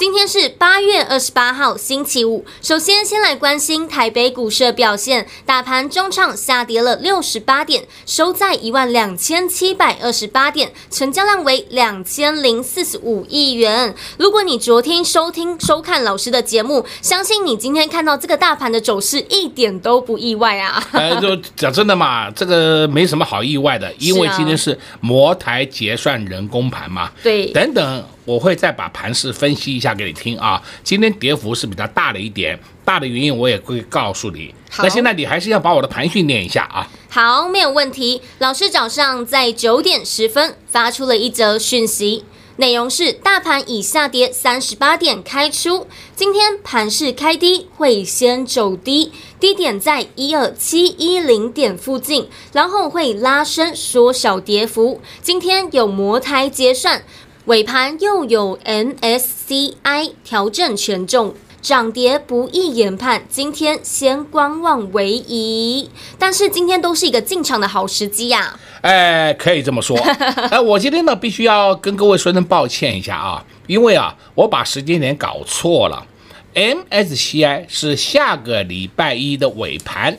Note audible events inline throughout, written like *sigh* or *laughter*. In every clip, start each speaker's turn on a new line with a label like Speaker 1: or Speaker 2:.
Speaker 1: 今天是八月二十八号，星期五。首先，先来关心台北股市的表现。大盘中场下跌了六十八点，收在一万两千七百二十八点，成交量为两千零四十五亿元。如果你昨天收听收看老师的节目，相信你今天看到这个大盘的走势一点都不意外啊。
Speaker 2: 呃，就讲真的嘛，*laughs* 这个没什么好意外的，因为今天是摩台结算人工盘嘛。
Speaker 1: 对，
Speaker 2: 等等。我会再把盘势分析一下给你听啊。今天跌幅是比较大的一点，大的原因我也会告诉你。那现在你还是要把我的盘训练一下啊。
Speaker 1: 好，没有问题。老师早上在九点十分发出了一则讯息，内容是大盘已下跌三十八点开出，今天盘势开低会先走低，低点在一二七一零点附近，然后会拉升缩小跌幅。今天有摩台结算。尾盘又有 MSCI 调整权重，涨跌不易研判。今天先观望为宜，但是今天都是一个进场的好时机呀、啊。
Speaker 2: 哎，可以这么说。*laughs* 哎，我今天呢必须要跟各位说声抱歉一下啊，因为啊我把时间点搞错了。MSCI 是下个礼拜一的尾盘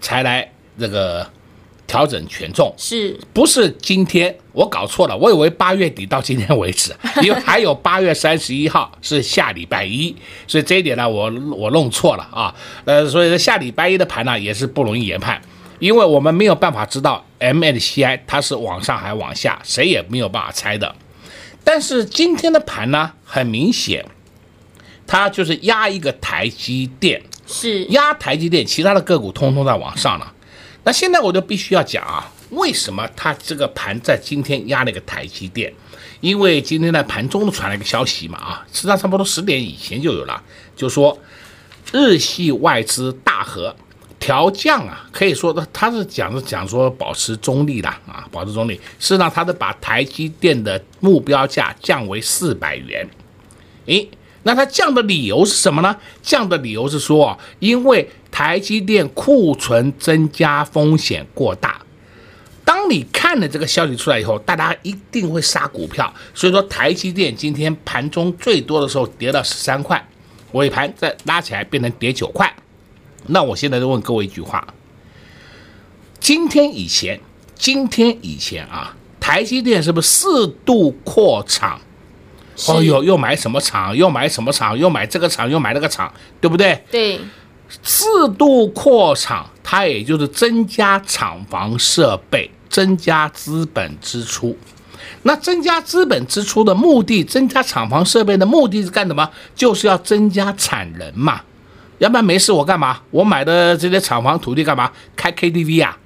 Speaker 2: 才来这个。调整权重
Speaker 1: 是
Speaker 2: 不是今天我搞错了？我以为八月底到今天为止，*laughs* 因为还有八月三十一号是下礼拜一，所以这一点呢，我我弄错了啊。呃，所以说下礼拜一的盘呢也是不容易研判，因为我们没有办法知道 MSCI 它是往上还往下，谁也没有办法猜的。但是今天的盘呢，很明显，它就是压一个台积电，
Speaker 1: 是
Speaker 2: 压台积电，其他的个股通通在往上了。那现在我就必须要讲啊，为什么它这个盘在今天压了一个台积电？因为今天在盘中传来一个消息嘛啊，实际上差不多十点以前就有了，就说日系外资大和调降啊，可以说的他是讲是讲说保持中立的啊，保持中立。事实上，他是把台积电的目标价降为四百元。诶，那他降的理由是什么呢？降的理由是说，因为。台积电库存增加风险过大，当你看了这个消息出来以后，大家一定会杀股票。所以说，台积电今天盘中最多的时候跌到十三块，尾盘再拉起来变成跌九块。那我现在就问各位一句话：今天以前，今天以前啊，台积电是不是四度扩厂？哦哟，又买什么厂？又买什么厂？又买这个厂？又买那个厂，对不对？
Speaker 1: 对。
Speaker 2: 四度扩厂，它也就是增加厂房设备，增加资本支出。那增加资本支出的目的，增加厂房设备的目的是干什么？就是要增加产能嘛。要不然没事我干嘛？我买的这些厂房土地干嘛？开 KTV 啊？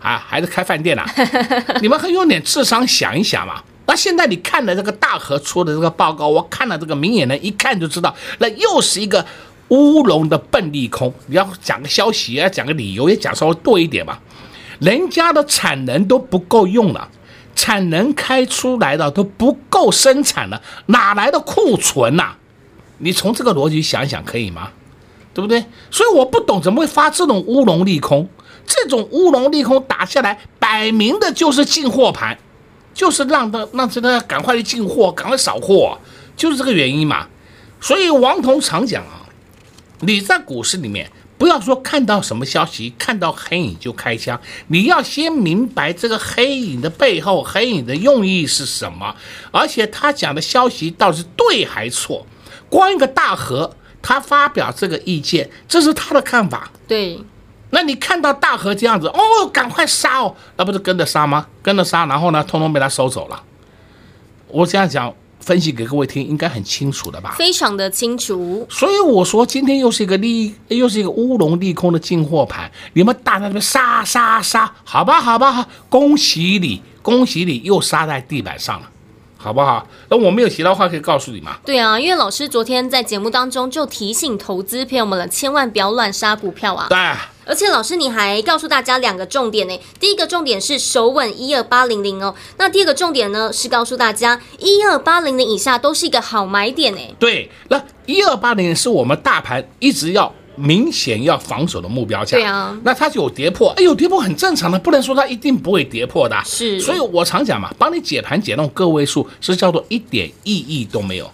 Speaker 2: 啊，还是开饭店啊？*laughs* 你们很有点智商，想一想嘛。那现在你看了这个大河出的这个报告，我看了这个明眼人一看就知道，那又是一个。乌龙的笨利空，你要讲个消息，要讲个理由，也讲稍微多一点吧。人家的产能都不够用了，产能开出来的都不够生产了，哪来的库存呐？你从这个逻辑想想，可以吗？对不对？所以我不懂怎么会发这种乌龙利空，这种乌龙利空打下来，摆明的就是进货盘，就是让他让这个赶快去进货，赶快扫货，就是这个原因嘛。所以王彤常讲啊。你在股市里面，不要说看到什么消息，看到黑影就开枪，你要先明白这个黑影的背后，黑影的用意是什么，而且他讲的消息到底是对还错。光一个大和，他发表这个意见，这是他的看法。
Speaker 1: 对，
Speaker 2: 那你看到大河这样子，哦，赶快杀哦，那不是跟着杀吗？跟着杀，然后呢，通通被他收走了。我这样讲，分析给各位听，应该很清楚的吧？
Speaker 1: 非常的清楚。
Speaker 2: 所以我说今天又是一个利，又是一个乌龙利空的进货盘，你们大在那边杀杀杀，好吧好吧好，恭喜你，恭喜你又杀在地板上了。好不好？那我没有其他话可以告诉你吗？
Speaker 1: 对啊，因为老师昨天在节目当中就提醒投资朋友们了，千万不要乱杀股票啊。
Speaker 2: 对。
Speaker 1: 而且老师你还告诉大家两个重点呢，第一个重点是守稳一二八零零哦，那第二个重点呢是告诉大家一二八零零以下都是一个好买点呢。
Speaker 2: 对，那一二八零是我们大盘一直要。明显要防守的目标价，
Speaker 1: 对啊，
Speaker 2: 那它就有跌破，哎呦，跌破很正常的，不能说它一定不会跌破的，
Speaker 1: 是，
Speaker 2: 所以我常讲嘛，帮你解盘解那种个位数是叫做一点意义都没有。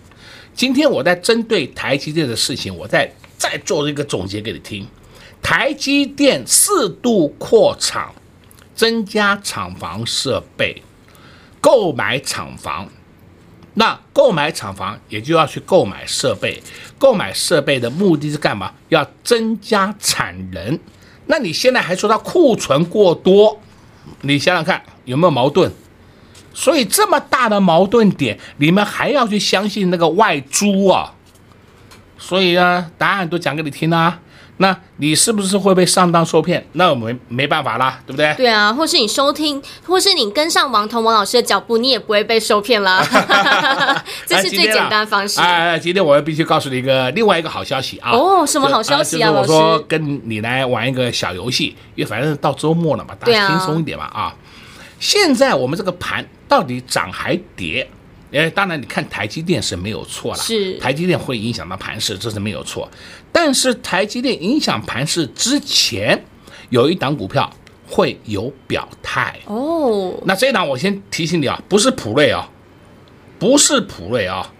Speaker 2: 今天我在针对台积电的事情，我再再做一个总结给你听，台积电适度扩厂，增加厂房设备，购买厂房。那购买厂房也就要去购买设备，购买设备的目的是干嘛？要增加产能。那你现在还说它库存过多，你想想看有没有矛盾？所以这么大的矛盾点，你们还要去相信那个外租啊？所以呢，答案都讲给你听啊。那你是不是会被上当受骗？那我们没办法啦，对不对？
Speaker 1: 对啊，或是你收听，或是你跟上王彤王老师的脚步，你也不会被受骗啦。*laughs* 这是最简单方式。
Speaker 2: 哎，哎，今天我要必须告诉你一个另外一个好消息啊！
Speaker 1: 哦，什么好消息啊？
Speaker 2: 就是我说跟你来玩一个小游戏，因为反正到周末了嘛，大家轻松一点嘛啊，啊！现在我们这个盘到底涨还跌？哎，当然，你看台积电是没有错了，
Speaker 1: 是
Speaker 2: 台积电会影响到盘势，这是没有错。但是台积电影响盘势之前，有一档股票会有表态
Speaker 1: 哦。
Speaker 2: 那这一档我先提醒你啊，不是普瑞啊，不是普瑞啊。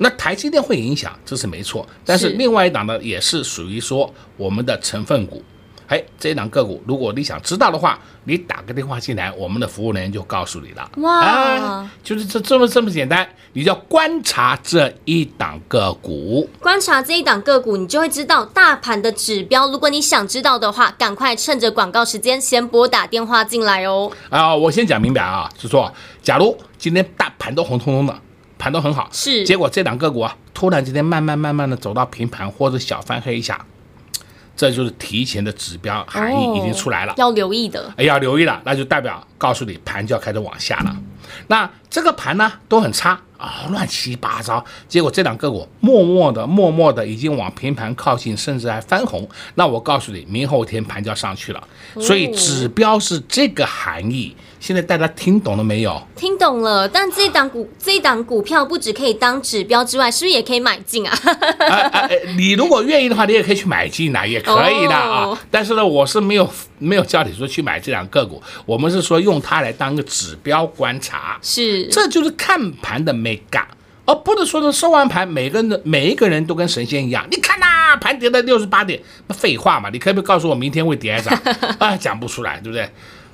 Speaker 2: 那台积电会影响，这是没错。但是另外一档呢，也是属于说我们的成分股。哎，这一档个股，如果你想知道的话，你打个电话进来，我们的服务人员就告诉你了。
Speaker 1: 哇，
Speaker 2: 啊、就是这这么这么简单，你就要观察这一档个股，
Speaker 1: 观察这一档个股，你就会知道大盘的指标。如果你想知道的话，赶快趁着广告时间先拨打电话进来哦。
Speaker 2: 啊，我先讲明白啊，就是说，假如今天大盘都红彤彤的，盘都很好，
Speaker 1: 是，
Speaker 2: 结果这档个股啊，突然之间慢慢慢慢的走到平盘或者小翻黑一下。这就是提前的指标含义已经出来了，
Speaker 1: 要留意的。
Speaker 2: 哎，要留意了，那就代表告诉你盘就要开始往下了。那这个盘呢都很差啊，乱七八糟。结果这两个股默默的、默默的已经往平盘靠近，甚至还翻红。那我告诉你，明后天盘就要上去了。所以指标是这个含义。现在大家听懂了没有？
Speaker 1: 听懂了，但这档股这档股票不只可以当指标之外，是不是也可以买进啊？
Speaker 2: 你如果愿意的话，你也可以去买进来，也可以的啊。Oh. 但是呢，我是没有没有叫你说去买这两个股，我们是说用它来当个指标观察，
Speaker 1: 是，
Speaker 2: 这就是看盘的美感，而不能说是收完盘，每个人的每一个人都跟神仙一样。你看呐、啊，盘跌到六十八点，那废话嘛，你可不可以告诉我明天会跌涨？*laughs* 啊，讲不出来，对不对？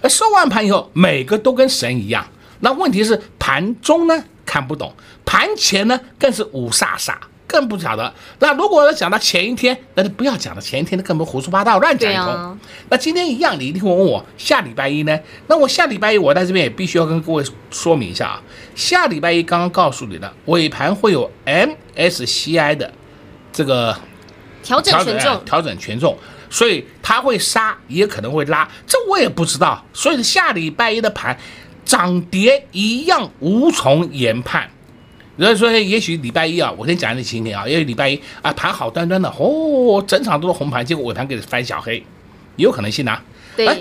Speaker 2: 收完盘以后，每个都跟神一样。那问题是盘中呢看不懂，盘前呢更是五煞煞，更不晓得。那如果要讲到前一天，那就不要讲了。前一天的根本胡说八道，乱讲一通。啊、那今天一样，你一定会问我下礼拜一呢？那我下礼拜一，我在这边也必须要跟各位说明一下啊。下礼拜一刚刚告诉你的尾盘会有 MSCI 的这个
Speaker 1: 调整权重，
Speaker 2: 调整权重。所以它会杀，也可能会拉，这我也不知道。所以下礼拜一的盘涨跌一样无从研判。所以说，也许礼拜一啊，我先讲一个情形啊，也许礼拜一啊盘好端端的，哦，整场都是红盘，结果尾盘给你翻小黑，有可能性啊。
Speaker 1: 对。
Speaker 2: 哎，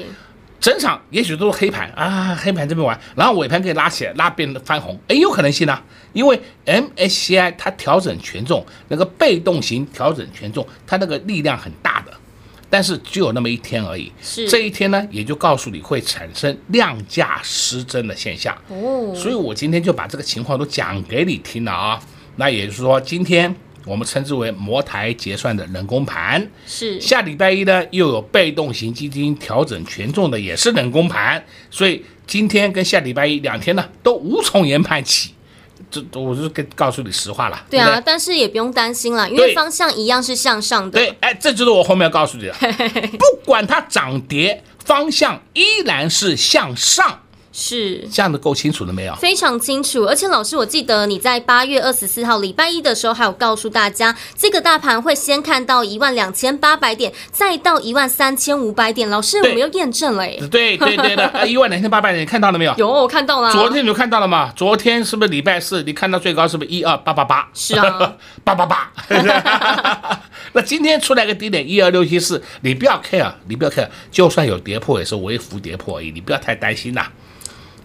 Speaker 2: 整场也许都是黑盘啊，黑盘这边玩，然后尾盘可以拉起来，拉变得翻红，哎，有可能性啊。因为 MSCI 它调整权重，那个被动型调整权重，它那个力量很大的。但是只有那么一天而已，
Speaker 1: 是
Speaker 2: 这一天呢，也就告诉你会产生量价失真的现象
Speaker 1: 哦。
Speaker 2: 所以我今天就把这个情况都讲给你听了啊。那也就是说，今天我们称之为摩台结算的人工盘，
Speaker 1: 是
Speaker 2: 下礼拜一呢又有被动型基金调整权重的，也是人工盘。所以今天跟下礼拜一两天呢都无从研判起。这我就跟告诉你实话了。
Speaker 1: 对啊，
Speaker 2: 对对，
Speaker 1: 但是也不用担心了，因为方向一样是向上的。
Speaker 2: 对，哎，这就是我后面要告诉你的。*laughs* 不管它涨跌，方向依然是向上。
Speaker 1: 是
Speaker 2: 这样的够清楚了没有？
Speaker 1: 非常清楚。而且老师，我记得你在八月二十四号礼拜一的时候，还有告诉大家，这个大盘会先看到一万两千八百点，再到一万三千五百点。老师，我们又验证了耶。
Speaker 2: 对对对的，一万两千八百点，你看到了没有？
Speaker 1: 有，我看到了。
Speaker 2: 昨天你就看到了吗？昨天是不是礼拜四？你看到最高是不是一二八八八？
Speaker 1: 是啊，
Speaker 2: 八八八。那今天出来个低点一二六七四，你不要 care，你不要 care，就算有跌破也是微幅跌破而已，你不要太担心呐。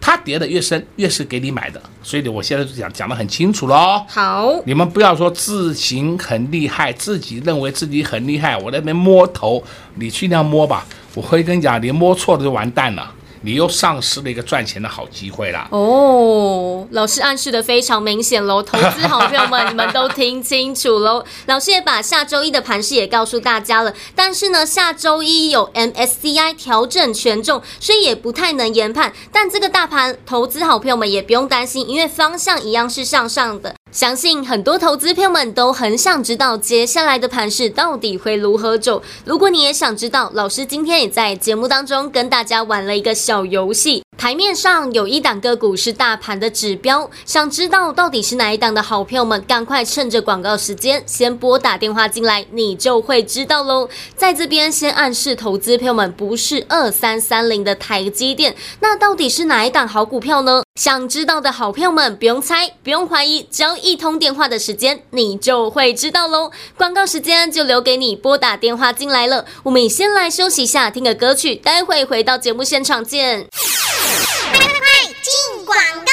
Speaker 2: 它跌的越深，越是给你买的，所以我现在就讲讲的很清楚喽。
Speaker 1: 好，
Speaker 2: 你们不要说自行很厉害，自己认为自己很厉害，我在那边摸头，你去那样摸吧，我会跟你讲，你摸错了就完蛋了。你又丧失了一个赚钱的好机会啦！
Speaker 1: 哦，老师暗示的非常明显喽，*laughs* 投资好朋友们，你们都听清楚喽。老师也把下周一的盘势也告诉大家了，但是呢，下周一有 MSCI 调整权重，所以也不太能研判。但这个大盘，投资好朋友们也不用担心，因为方向一样是向上的。相信很多投资朋友们都很想知道接下来的盘势到底会如何走。如果你也想知道，老师今天也在节目当中跟大家玩了一个小游戏。台面上有一档个股是大盘的指标，想知道到底是哪一档的好朋友们，赶快趁着广告时间先拨打电话进来，你就会知道喽。在这边先暗示投资朋友们，不是二三三零的台积电，那到底是哪一档好股票呢？想知道的好朋友们，不用猜，不用怀疑，只要一通电话的时间，你就会知道喽。广告时间就留给你拨打电话进来了。我们先来休息一下，听个歌曲，待会回到节目
Speaker 3: 现场见。广。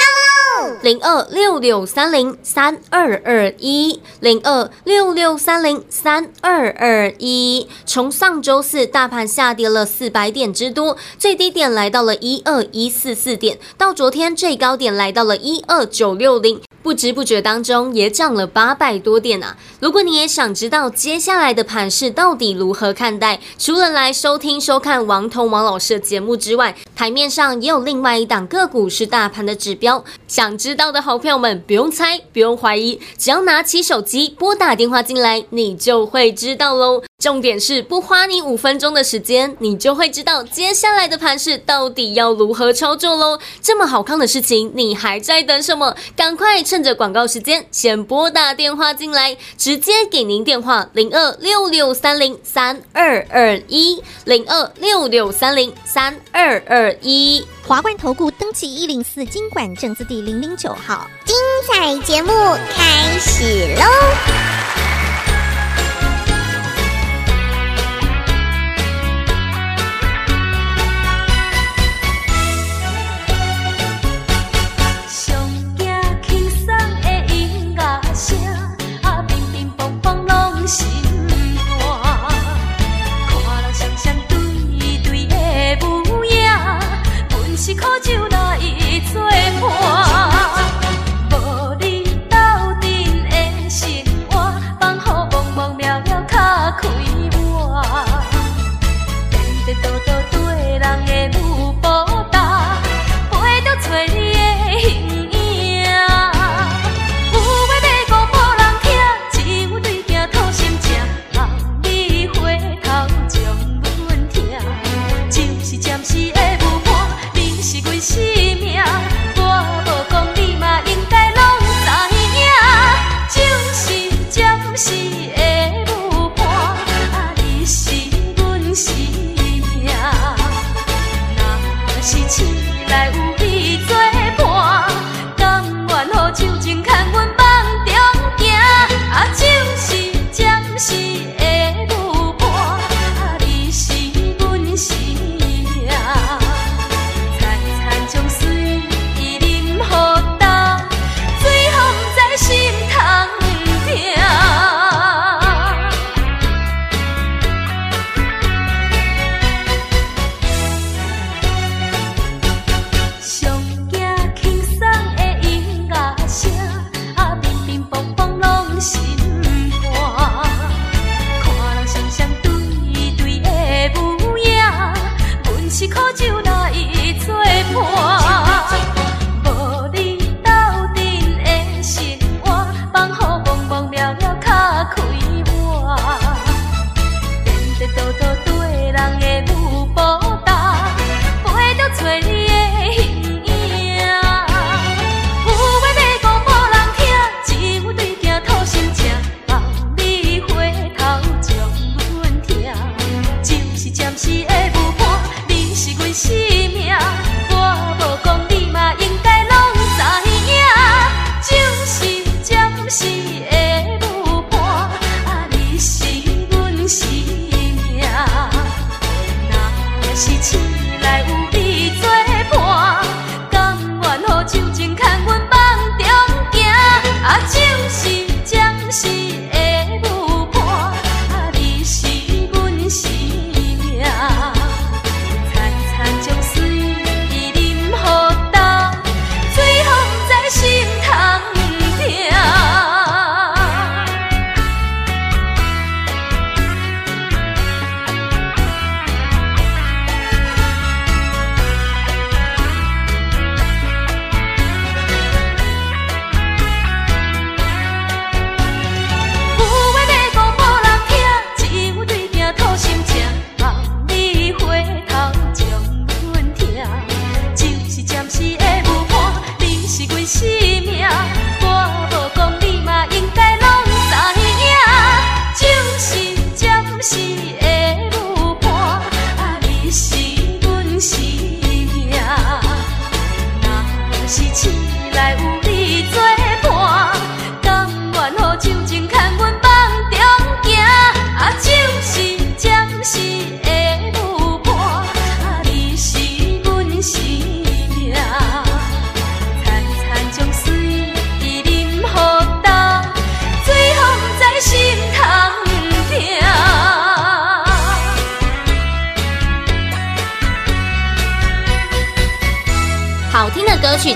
Speaker 1: 零二六六三零三二二一，零二六六三零三二二一。从上周四大盘下跌了四百点之多，最低点来到了一二一四四点，到昨天最高点来到了一二九六零。不知不觉当中也涨了八百多点啊！如果你也想知道接下来的盘势到底如何看待，除了来收听收看王彤王老师的节目之外，台面上也有另外一档个股是大盘的指标。想知道的好朋友们不用猜，不用怀疑，只要拿起手机拨打电话进来，你就会知道喽。重点是不花你五分钟的时间，你就会知道接下来的盘势到底要如何操作喽。这么好看的事情，你还在等什么？赶快趁着广告时间，先拨打电话进来，直接给您电话零二六六三零三二二一零二六六三零三二二一。
Speaker 3: 华冠投顾登记一零四经管证字第零零九号，精彩节目开始喽！
Speaker 1: called you.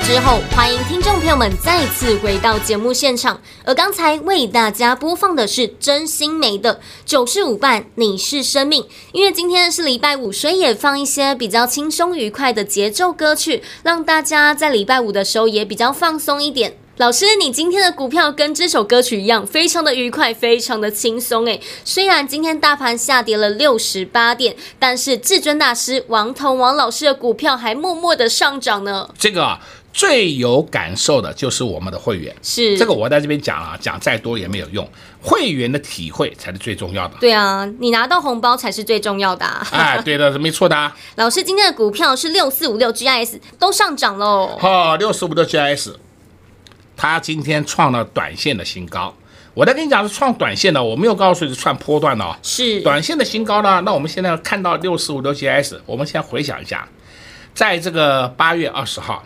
Speaker 1: 之后，欢迎听众朋友们再次回到节目现场。而刚才为大家播放的是真心梅的九是舞伴，你是生命。因为今天是礼拜五，所以也放一些比较轻松愉快的节奏歌曲，让大家在礼拜五的时候也比较放松一点。老师，你今天的股票跟这首歌曲一样，非常的愉快，非常的轻松诶。虽然今天大盘下跌了六十八点，但是至尊大师王彤王老师的股票还默默的上涨呢。
Speaker 2: 这个啊，最有感受的就是我们的会员，
Speaker 1: 是
Speaker 2: 这个我在这边讲啊，讲再多也没有用，会员的体会才是最重要的。
Speaker 1: 对啊，你拿到红包才是最重要的啊。
Speaker 2: 哎，对的，是 *laughs* 没错的啊。
Speaker 1: 老师，今天的股票是六四五六 GIS 都上涨喽。
Speaker 2: 好，六四五六 GIS。它今天创了短线的新高，我在跟你讲是创短线的，我没有告诉你是创波段的哦。
Speaker 1: 是
Speaker 2: 短线的新高呢？那我们现在看到六四五六 GS，我们先回想一下，在这个八月二十号，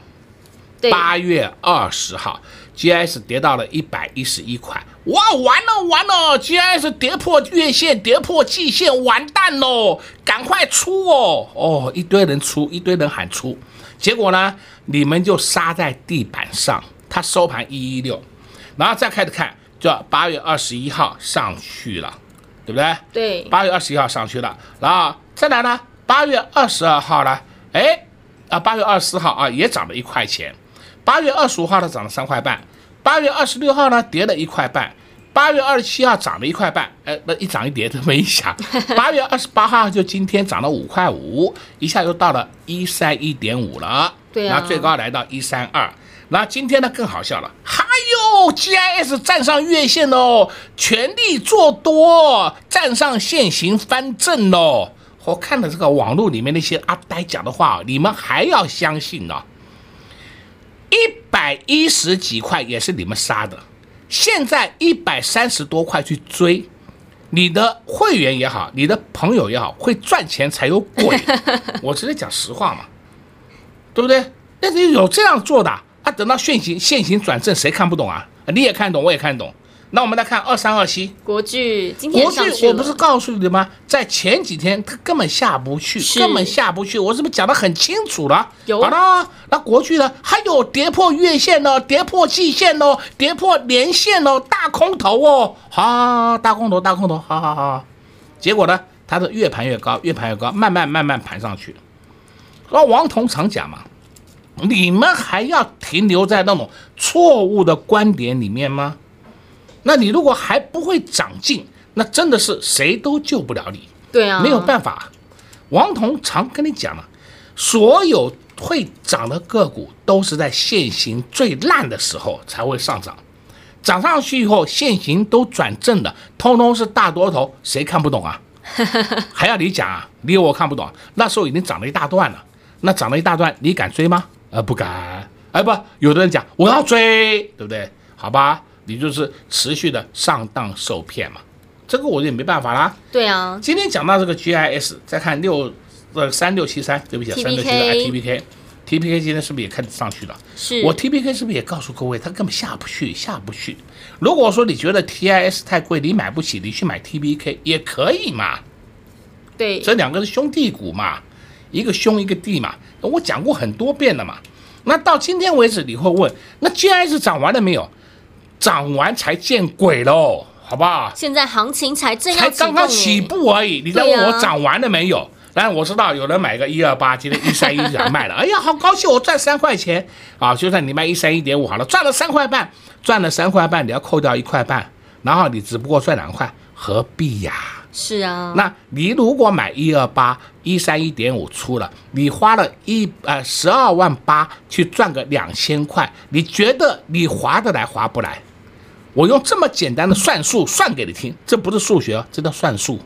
Speaker 2: 八月二十号，GS 跌到了一百一十一块，哇，完了完了，GS 跌破月线，跌破季线，完蛋喽，赶快出哦。哦，一堆人出，一堆人喊出，结果呢，你们就杀在地板上。它收盘一一六，然后再开始看，就八月二十一号上去了，对不对？
Speaker 1: 对，
Speaker 2: 八月二十一号上去了，然后再来呢，八月二十二号呢，哎，啊，八月二十四号啊也涨了一块钱，八月二十五号它涨了三块半，八月二十六号呢跌了一块半，八月二十七号涨了一块半，哎，那一涨一跌都没影响，八月二十八号就今天涨了五块五，一下又到了一三一点五了，
Speaker 1: 对啊，
Speaker 2: 然后最高来到一三二。那今天呢更好笑了，还有 GIS 站上月线喽，全力做多，站上现行翻正喽。我看了这个网络里面那些阿呆讲的话，你们还要相信呢？一百一十几块也是你们杀的，现在一百三十多块去追，你的会员也好，你的朋友也好，会赚钱才有鬼。*laughs* 我直接讲实话嘛，对不对？那你有这样做的？他、啊、等到现行现行转正，谁看不懂啊？你也看懂，我也看懂。那我们来看二三二七
Speaker 1: 国巨，今天
Speaker 2: 国巨，我不是告诉你吗？在前几天它根本下不去，根本下不去。我是不是讲得很清楚了？
Speaker 1: 有
Speaker 2: 好了，那国巨呢？还有跌破月线哦，跌破季线哦，跌破年线哦，大空头哦，好，大空头，大空头，好好好。结果呢？它是越盘越高，越盘越高，慢慢慢慢盘上去。那王彤常讲嘛。你们还要停留在那种错误的观点里面吗？那你如果还不会长进，那真的是谁都救不了你。
Speaker 1: 对啊，
Speaker 2: 没有办法。王彤常跟你讲了，所有会涨的个股都是在现行最烂的时候才会上涨，涨上去以后现行都转正的，通通是大多头，谁看不懂啊？*laughs* 还要你讲啊？你我看不懂。那时候已经涨了一大段了，那涨了一大段，你敢追吗？呃，不敢。哎，不，有的人讲我要追，对不对？好吧，你就是持续的上当受骗嘛。这个我也没办法啦。
Speaker 1: 对啊。今天讲到这个 GIS，再看六呃三六七三，对不起，三六七三 TPK，TPK 今天是不是也开始上去了？是。
Speaker 2: 我 TPK 是不是也告诉各位，它根本下不去，下不去。如果说你觉得 TIS 太贵，你买不起，你去买 TPK 也可以嘛。
Speaker 1: 对。
Speaker 2: 这两个是兄弟股嘛，一个兄一个弟嘛，我讲过很多遍了嘛。那到今天为止，你会问，那 GIS 涨完了没有？涨完才见鬼喽，好不好？
Speaker 1: 现在行情才正要
Speaker 2: 才刚刚起步而已，你在问我涨完了没有？当然、啊、我知道有人买个一二八，今天一三一想卖了，哎呀，好高兴，我赚三块钱啊！就算你卖一三一点五好了，赚了三块半，赚了三块半，你要扣掉一块半，然后你只不过赚两块，何必呀？
Speaker 1: 是啊，
Speaker 2: 那你如果买一二八一三一点五出了，你花了一呃十二万八去赚个两千块，你觉得你划得来划不来？我用这么简单的算术算给你听，这不是数学，这叫算术。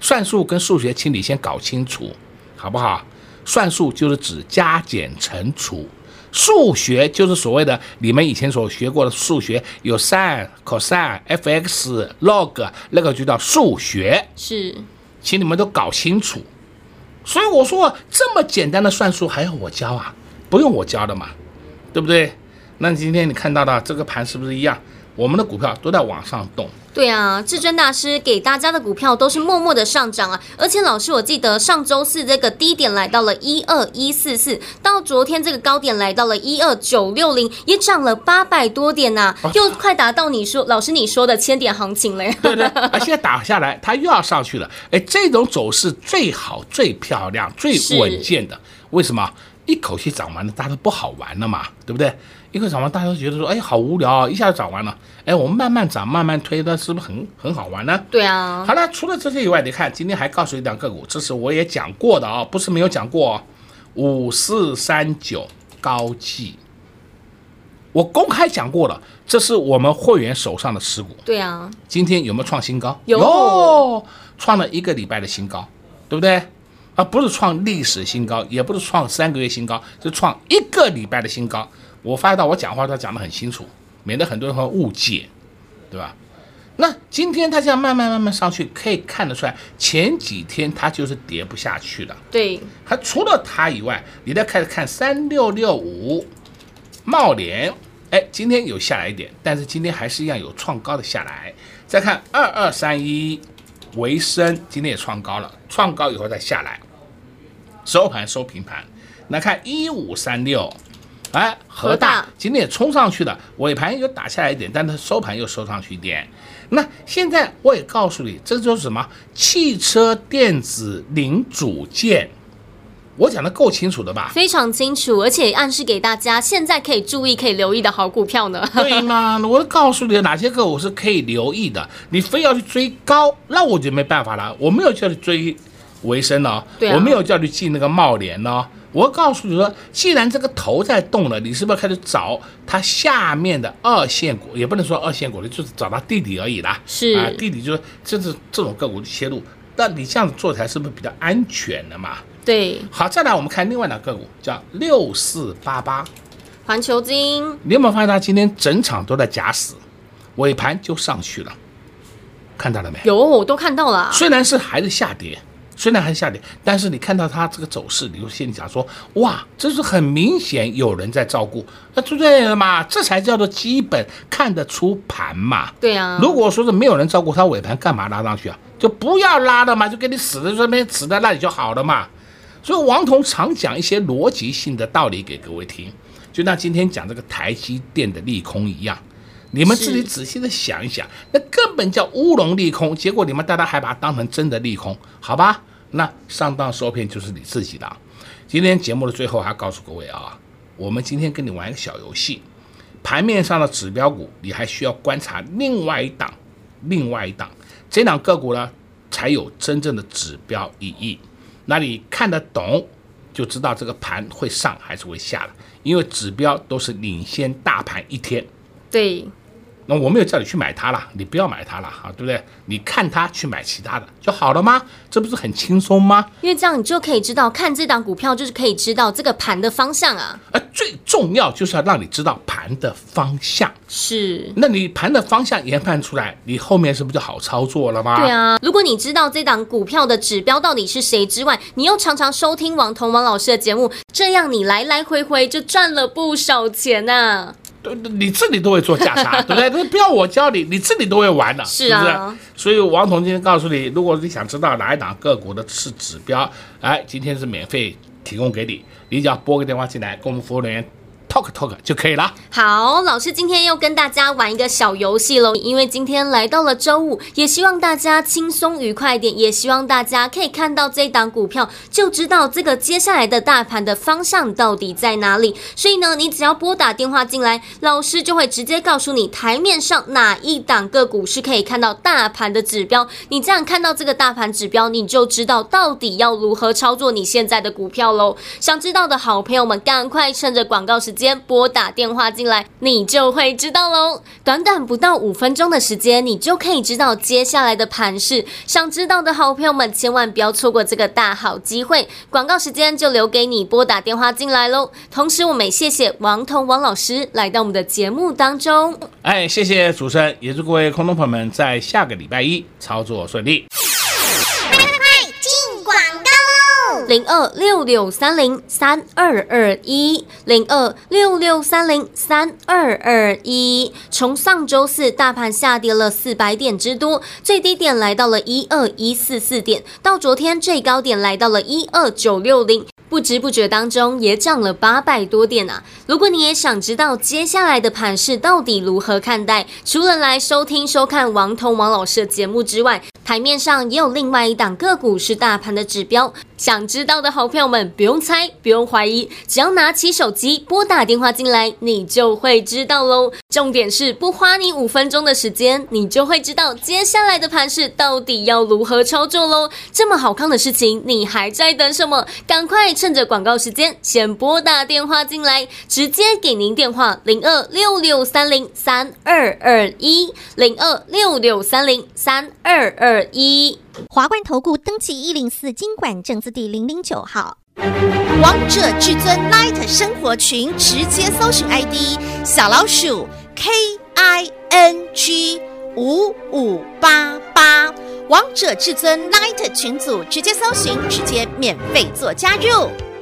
Speaker 2: 算术跟数学，请你先搞清楚，好不好？算术就是指加减乘除。数学就是所谓的你们以前所学过的数学，有 sin、cos、f(x), log，那个就叫数学。
Speaker 1: 是，
Speaker 2: 请你们都搞清楚。所以我说这么简单的算术还要我教啊？不用我教的嘛，对不对？那今天你看到的这个盘是不是一样？我们的股票都在往上动。
Speaker 1: 对啊，至尊大师给大家的股票都是默默的上涨啊！而且老师，我记得上周四这个低点来到了一二一四四，到昨天这个高点来到了一二九六零，也涨了八百多点呐、啊，又快达到你说老师你说的千点行情了。
Speaker 2: 对对，啊，现在打下来，它又要上去了。哎，这种走势最好、最漂亮、最稳健的，为什么？一口气涨完了，大家都不好玩了嘛，对不对？一个涨完，大家都觉得说，哎，好无聊啊，一下子涨完了。哎，我们慢慢涨，慢慢推，那是不是很很好玩呢？
Speaker 1: 对啊。
Speaker 2: 好了，除了这些以外，你看今天还告诉你两个股，这是我也讲过的啊，不是没有讲过。五四三九高技，我公开讲过了，这是我们会员手上的持股。
Speaker 1: 对啊。
Speaker 2: 今天有没有创新高？
Speaker 1: 有，
Speaker 2: 创了一个礼拜的新高，对不对？啊不是创历史新高，也不是创三个月新高，是创一个礼拜的新高。我发现到我讲话都讲得很清楚，免得很多人会误解，对吧？那今天它这样慢慢慢慢上去，可以看得出来，前几天它就是跌不下去的。
Speaker 1: 对，
Speaker 2: 它除了它以外，你再开始看三六六五茂联，哎，今天有下来一点，但是今天还是一样有创高的下来。再看二二三一。维生今天也创高了，创高以后再下来，收盘收平盘。来看一五三六，哎，河大今天也冲上去了，尾盘又打下来一点，但它收盘又收上去一点。那现在我也告诉你，这就是什么？汽车电子零组件。我讲的够清楚的吧？
Speaker 1: 非常清楚，而且暗示给大家现在可以注意、可以留意的好股票呢。*laughs*
Speaker 2: 对吗？我都告诉你哪些个我是可以留意的。你非要去追高，那我就没办法了。我没有叫你追维生呢，
Speaker 1: 对啊、
Speaker 2: 我没有叫你进那个茂联呢。我告诉你说，既然这个头在动了，你是不是开始找它下面的二线股？也不能说二线股，你就是找它弟弟而已啦。
Speaker 1: 是
Speaker 2: 啊，弟弟就是这是这种个股的切入，那你这样子做才是不是比较安全的嘛？
Speaker 1: 对，
Speaker 2: 好，再来我们看另外两个个股，叫六四八八，
Speaker 1: 环球金。
Speaker 2: 你有没有发现它今天整场都在假死，尾盘就上去了，看到了没？
Speaker 1: 有，我都看到了。
Speaker 2: 虽然是还是下跌，虽然还是下跌，但是你看到它这个走势，你就心里想说，哇，这是很明显有人在照顾，那就对了嘛，这才叫做基本看得出盘嘛。
Speaker 1: 对啊，
Speaker 2: 如果说是没有人照顾，它尾盘干嘛拉上去啊？就不要拉了嘛，就给你死在这边，死在那里就好了嘛。所以王彤常讲一些逻辑性的道理给各位听，就像今天讲这个台积电的利空一样，你们自己仔细的想一想，那根本叫乌龙利空，结果你们大家还把它当成真的利空，好吧？那上当受骗就是你自己的。今天节目的最后还告诉各位啊，我们今天跟你玩一个小游戏，盘面上的指标股，你还需要观察另外一档，另外一档，这档个股呢才有真正的指标意义。那你看得懂，就知道这个盘会上还是会下了，因为指标都是领先大盘一天。
Speaker 1: 对，
Speaker 2: 那我没有叫你去买它了，你不要买它了哈，对不对？你看它去买其他的就好了吗？这不是很轻松吗？
Speaker 1: 因为这样你就可以知道，看这档股票就是可以知道这个盘的方向啊。
Speaker 2: 而最重要就是要让你知道盘的方向。
Speaker 1: 是，
Speaker 2: 那你盘的方向研判出来，你后面是不是就好操作了吗？
Speaker 1: 对啊，如果你知道这档股票的指标到底是谁之外，你又常常收听王彤王老师的节目，这样你来来回回就赚了不少钱呐、啊。
Speaker 2: 对，你自己都会做价差，*laughs* 对不对？不要我教你，你自己都会玩的，
Speaker 1: 是啊。
Speaker 2: 是不是？所以王彤今天告诉你，如果你想知道哪一档个股的是指标，哎，今天是免费提供给你，你只要拨个电话进来，跟我们服务人员。Talk talk 就可以了。
Speaker 1: 好，老师今天又跟大家玩一个小游戏喽。因为今天来到了周五，也希望大家轻松愉快一点，也希望大家可以看到这档股票，就知道这个接下来的大盘的方向到底在哪里。所以呢，你只要拨打电话进来，老师就会直接告诉你台面上哪一档个股是可以看到大盘的指标。你这样看到这个大盘指标，你就知道到底要如何操作你现在的股票喽。想知道的好朋友们，赶快趁着广告时间。先拨打电话进来，你就会知道喽。短短不到五分钟的时间，你就可以知道接下来的盘势。想知道的好朋友们，千万不要错过这个大好机会。广告时间就留给你拨打电话进来喽。同时，我们也谢谢王彤王老师来到我们的节目当中。
Speaker 2: 哎，谢谢主持人，也祝各位空头朋友们在下个礼拜一操作顺利。
Speaker 1: 零二六六三零三二二一，零二六六三零三二二一。从上周四大盘下跌了四百点之多，最低点来到了一二一四四点，到昨天最高点来到了一二九六零。不知不觉当中也涨了八百多点啊！如果你也想知道接下来的盘势到底如何看待，除了来收听收看王彤王老师的节目之外，台面上也有另外一档个股是大盘的指标。想知道的好朋友们不用猜，不用怀疑，只要拿起手机拨打电话进来，你就会知道喽。重点是不花你五分钟的时间，你就会知道接下来的盘势到底要如何操作喽。这么好看的事情，你还在等什么？赶快！趁着广告时间，先拨打电话进来，直接给您电话零二六六三零三二二一零二六六三零三二二一。
Speaker 3: 华冠投顾登记一零四经管证字第零零九号。王者至尊 Light 生活群，直接搜寻 ID 小老鼠 K I N G 五五八八。王者至尊 Light 群组，直接搜寻，直接免费做加入。